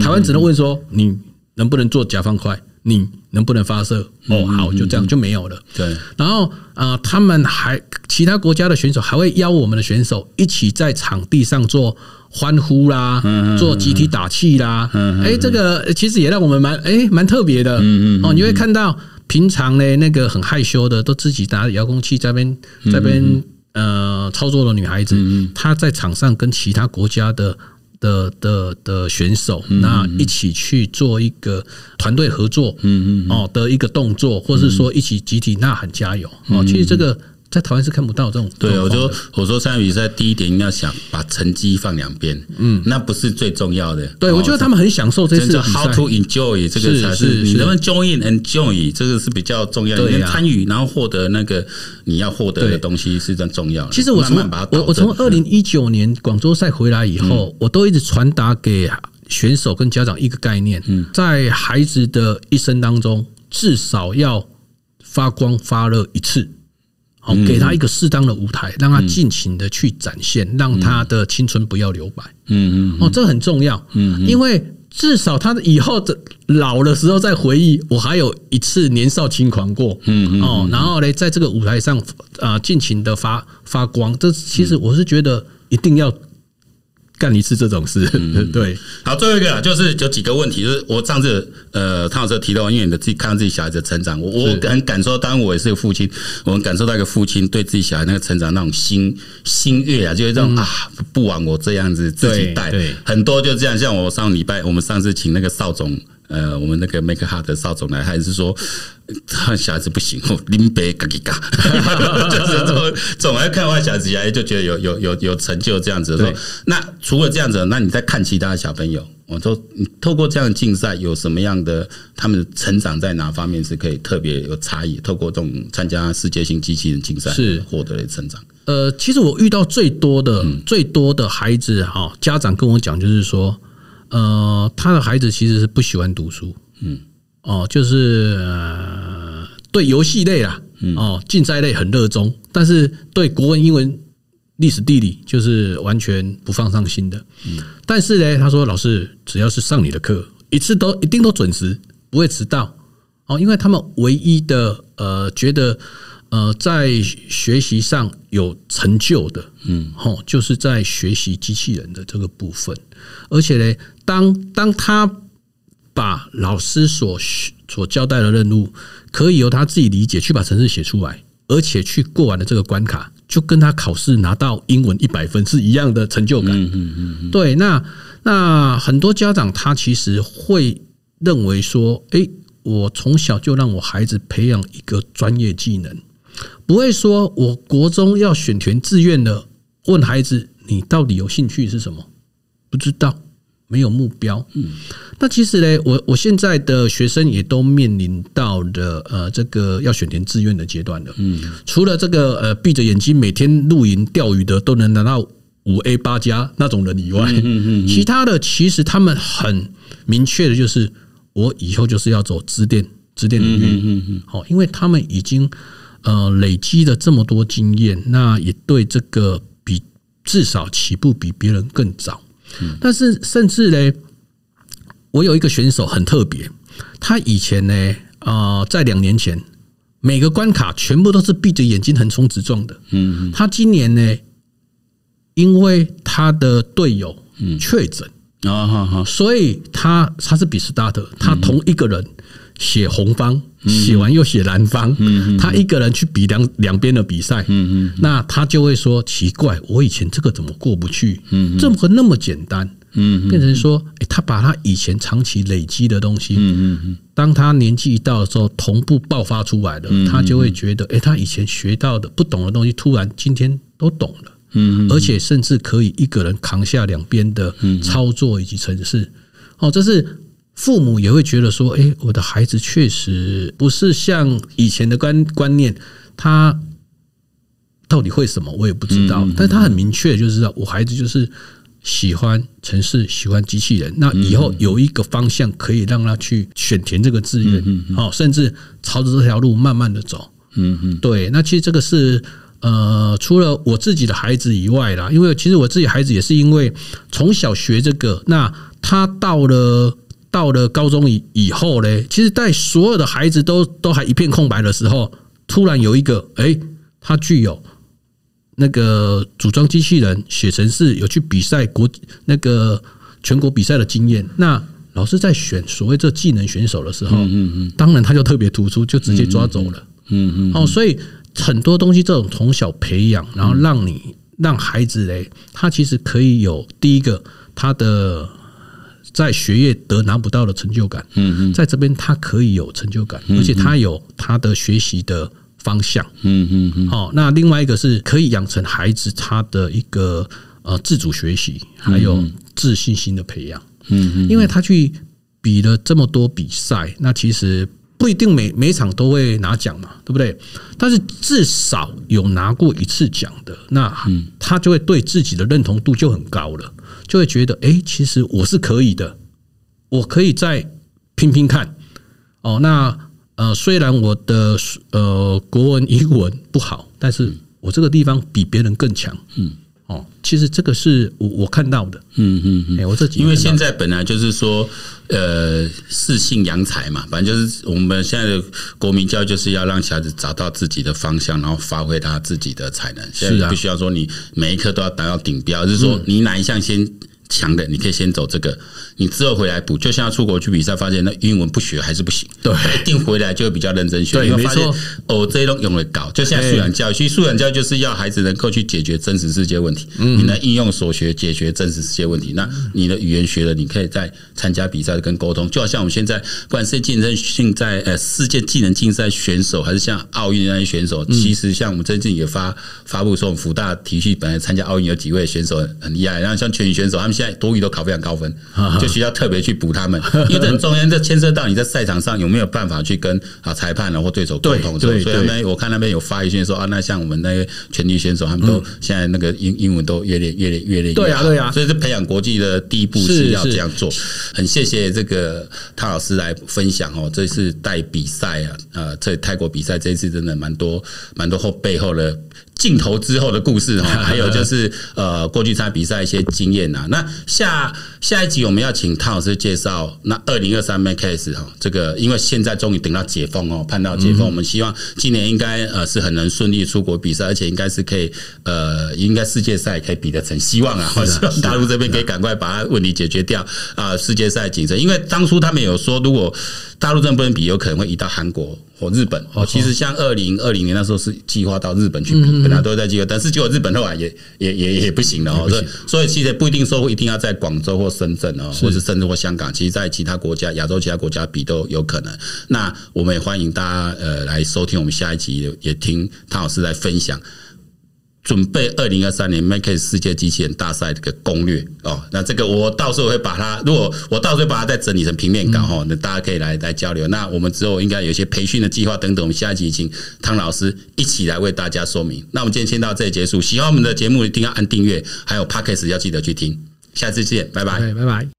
S2: 台湾只能问说你。能不能做甲方块？你能不能发射？哦，好，就这样就没有了。
S1: 对，
S2: 然后啊、呃，他们还其他国家的选手还会邀我们的选手一起在场地上做欢呼啦，做集体打气啦。哎，这个其实也让我们蛮哎蛮特别的。嗯嗯哦，你会看到平常呢那个很害羞的，都自己拿遥控器在边在边呃操作的女孩子，她在场上跟其他国家的。的的的选手，那一起去做一个团队合作，嗯嗯，哦的一个动作，或是说一起集体呐喊加油，哦，其实这个。在台湾是看不到这种。
S1: 对，我就我说参加比赛第一点你要想把成绩放两边，嗯，那不是最重要的。
S2: 对，我觉得他们很享受这次。
S1: How to enjoy 这个才是你能不能 join enjoy 这个是比较重要的。你参与然后获得那个你要获得的东西是很重要。
S2: 其实我从我我从二零一九年广州赛回来以后，我都一直传达给选手跟家长一个概念，在孩子的一生当中，至少要发光发热一次。给他一个适当的舞台，让他尽情的去展现，让他的青春不要留白。嗯嗯，哦，这很重要。嗯，因为至少他以后的老的时候再回忆，我还有一次年少轻狂过。嗯哦，然后呢，在这个舞台上啊，尽情的发发光。这其实我是觉得一定要。干一次这种事，嗯，对。
S1: 好，最后一个就是有几个问题，就是我上次呃，汤老师提到，因为你的自己看到自己小孩子的成长，我我很感受，当然我也是个父亲，我们感受到一个父亲对自己小孩那个成长那种心心悦啊，就是这种啊，不枉我这样子自己带，很多就这样。像我上礼拜，我们上次请那个邵总。呃，我们那个 Make Heart 的邵总来，还是说他小孩子不行，林北嘎嘎嘎，就是总总来看完小孩子，哎，就觉得有有有有成就这样子。说，那除了这样子，那你再看其他的小朋友，我说你透过这样的竞赛，有什么样的他们成长在哪方面是可以特别有差异？透过这种参加世界性机器人竞赛是获得的成长。
S2: 呃，其实我遇到最多的最多的孩子哈，家长跟我讲就是说。呃，他的孩子其实是不喜欢读书，嗯，哦，就是、呃、对游戏类啦，哦，竞赛类很热衷，但是对国文、英文、历史、地理就是完全不放上心的。嗯，但是呢，他说老师只要是上你的课，一次都一定都准时，不会迟到。哦，因为他们唯一的呃觉得。呃，在学习上有成就的，嗯，吼，就是在学习机器人的这个部分。而且呢，当当他把老师所所交代的任务，可以由他自己理解，去把程式写出来，而且去过完了这个关卡，就跟他考试拿到英文一百分是一样的成就感。嗯嗯嗯。对，那那很多家长他其实会认为说，诶，我从小就让我孩子培养一个专业技能。不会说，我国中要选填志愿的，问孩子你到底有兴趣是什么？不知道，没有目标。嗯，那其实呢，我我现在的学生也都面临到了呃这个要选填志愿的阶段了。嗯，除了这个呃闭着眼睛每天露营钓鱼的都能拿到五 A 八加那种人以外，嗯嗯，其他的其实他们很明确的就是，我以后就是要走支电支电领域。嗯嗯嗯，好，因为他们已经。呃，累积了这么多经验，那也对这个比至少起步比别人更早。但是甚至呢，我有一个选手很特别，他以前呢，呃，在两年前每个关卡全部都是闭着眼睛横冲直撞的。嗯，他今年呢，因为他的队友确诊。啊哈哈，所以他他是比 start，他同一个人。写红方，写完又写蓝方，他一个人去比两两边的比赛，那他就会说奇怪，我以前这个怎么过不去？这么那么简单，变成说，他把他以前长期累积的东西，当他年纪一到的时候，同步爆发出来了，他就会觉得，哎，他以前学到的不懂的东西，突然今天都懂了，而且甚至可以一个人扛下两边的操作以及程式，哦，这是。父母也会觉得说：“诶，我的孩子确实不是像以前的观观念，他到底会什么，我也不知道。但是他很明确，就是知道我孩子就是喜欢城市，喜欢机器人。那以后有一个方向可以让他去选填这个志愿，好，甚至朝着这条路慢慢的走。嗯嗯，对。那其实这个是呃，除了我自己的孩子以外啦，因为其实我自己孩子也是因为从小学这个，那他到了。到了高中以以后呢，其实，在所有的孩子都都还一片空白的时候，突然有一个，哎，他具有那个组装机器人、写程式，有去比赛国那个全国比赛的经验。那老师在选所谓这技能选手的时候，嗯嗯，当然他就特别突出，就直接抓走了，嗯嗯。哦，所以很多东西这种从小培养，然后让你让孩子嘞，他其实可以有第一个他的。在学业得拿不到的成就感，嗯嗯，在这边他可以有成就感，而且他有他的学习的方向，嗯嗯嗯。好，那另外一个是可以养成孩子他的一个呃自主学习，还有自信心的培养，嗯嗯。因为他去比了这么多比赛，那其实不一定每每场都会拿奖嘛，对不对？但是至少有拿过一次奖的，那他就会对自己的认同度就很高了。就会觉得，哎，其实我是可以的，我可以再拼拼看。哦，那呃，虽然我的呃国文、英文不好，但是我这个地方比别人更强。嗯，哦，其实这个是我我看到的。嗯嗯嗯，我这几因
S1: 为现在本来就是说，呃，适性扬才嘛，反正就是我们现在的国民教育就是要让小孩子找到自己的方向，然后发挥他自己的才能。现在不需要说你每一科都要达到顶标，就是说你哪一项先。强的，你可以先走这个，你之后回来补。就像要出国去比赛，发现那英文不学还是不行，对，一定回来就会比较认真学。因为发现哦，这些都用得搞，就像素养教育，其实素养教育就是要孩子能够去解决真实世界问题，你能应用所学解决真实世界问题。那你的语言学了，你可以在参加比赛跟沟通。就好像我们现在，不管是竞争性在呃世界技能竞赛选手，还是像奥运那些选手，其实像我们最近也发发布说，我们福大体育本来参加奥运有几位选手很厉害，然后像拳击选手他们。现在多语都考非常高分，就需要特别去补他们，因为这很重要，这牵涉到你在赛场上有没有办法去跟啊裁判或对手沟通。对，所以那边我看那边有发一句说啊，那像我们那些拳击选手，他们都现在那个英英文都越练越练越练。对啊，对啊，所以这培养国际的第一步是要这样做。很谢谢这个汤老师来分享哦，这次带比赛啊，呃，在泰国比赛这一次真的蛮多蛮多后背后的。镜头之后的故事哈，还有就是呃，过去参加比赛一些经验呐。那下下一集我们要请汤老师介绍那二零二三 MAKS 哈，这个因为现在终于等到解封哦，盼到解封，我们希望今年应该呃是很能顺利出国比赛，而且应该是可以呃，应该世界赛可以比得成，希望啊，希望大陆这边可以赶快把它问题解决掉啊，世界赛谨慎，因为当初他们有说如果。大陆真的不能比，有可能会移到韩国或日本。哦，其实像二零二零年那时候是计划到日本去比，本来都在计划，但是结果日本后来也也也也不行了哦。所以所以其实不一定说一定要在广州或深圳哦，或者深圳或香港，其实在其他国家、亚洲其他国家比都有可能。那我们也欢迎大家呃来收听我们下一集，也听汤老师来分享。准备二零二三年 MAKS 世界机器人大赛这个攻略哦，那这个我到时候会把它，如果我到时候把它再整理成平面稿哈，那大家可以来来交流。那我们之后应该有一些培训的计划等等，我们下一集请汤老师一起来为大家说明。那我们今天先到这里结束，喜欢我们的节目一定要按订阅，还有 Podcast 要记得去听。下次见，拜拜，拜拜。